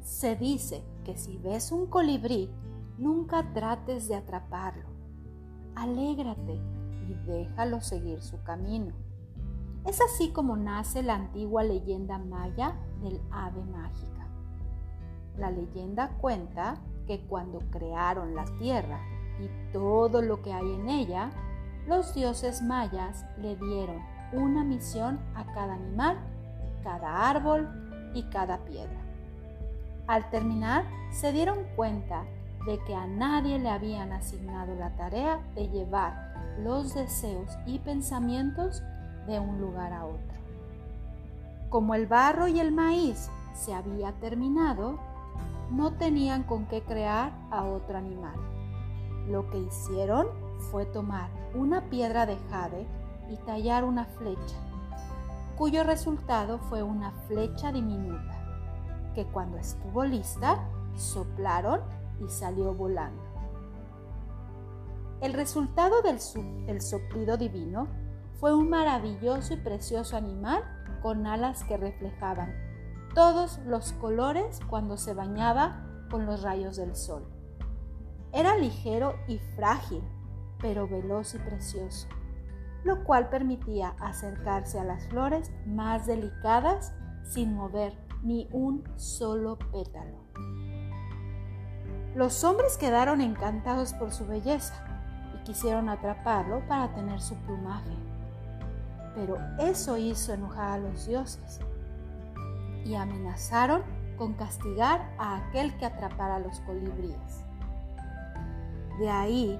Se dice que si ves un colibrí, nunca trates de atraparlo. Alégrate y déjalo seguir su camino. Es así como nace la antigua leyenda maya del ave mágica. La leyenda cuenta que cuando crearon la tierra y todo lo que hay en ella, los dioses mayas le dieron una misión a cada animal, cada árbol y cada piedra. Al terminar, se dieron cuenta de que a nadie le habían asignado la tarea de llevar los deseos y pensamientos de un lugar a otro. Como el barro y el maíz se había terminado, no tenían con qué crear a otro animal. Lo que hicieron fue tomar una piedra de jade y tallar una flecha, cuyo resultado fue una flecha diminuta, que cuando estuvo lista, soplaron y salió volando. El resultado del, soplido divino fue un maravilloso y precioso animal con alas que reflejaban todos los colores cuando se bañaba con los rayos del sol. Era ligero y frágil, pero veloz y precioso, lo cual permitía acercarse a las flores más delicadas sin mover ni un solo pétalo. Los hombres quedaron encantados por su belleza y quisieron atraparlo para tener su plumaje. Pero eso hizo enojar a los dioses y amenazaron con castigar a aquel que atrapara a los colibríes. De ahí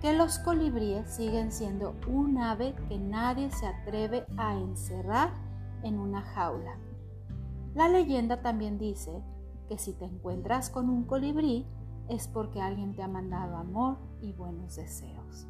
que los colibríes siguen siendo un ave que nadie se atreve a encerrar en una jaula. La leyenda también dice que si te encuentras con un colibrí es porque alguien te ha mandado amor y buenos deseos.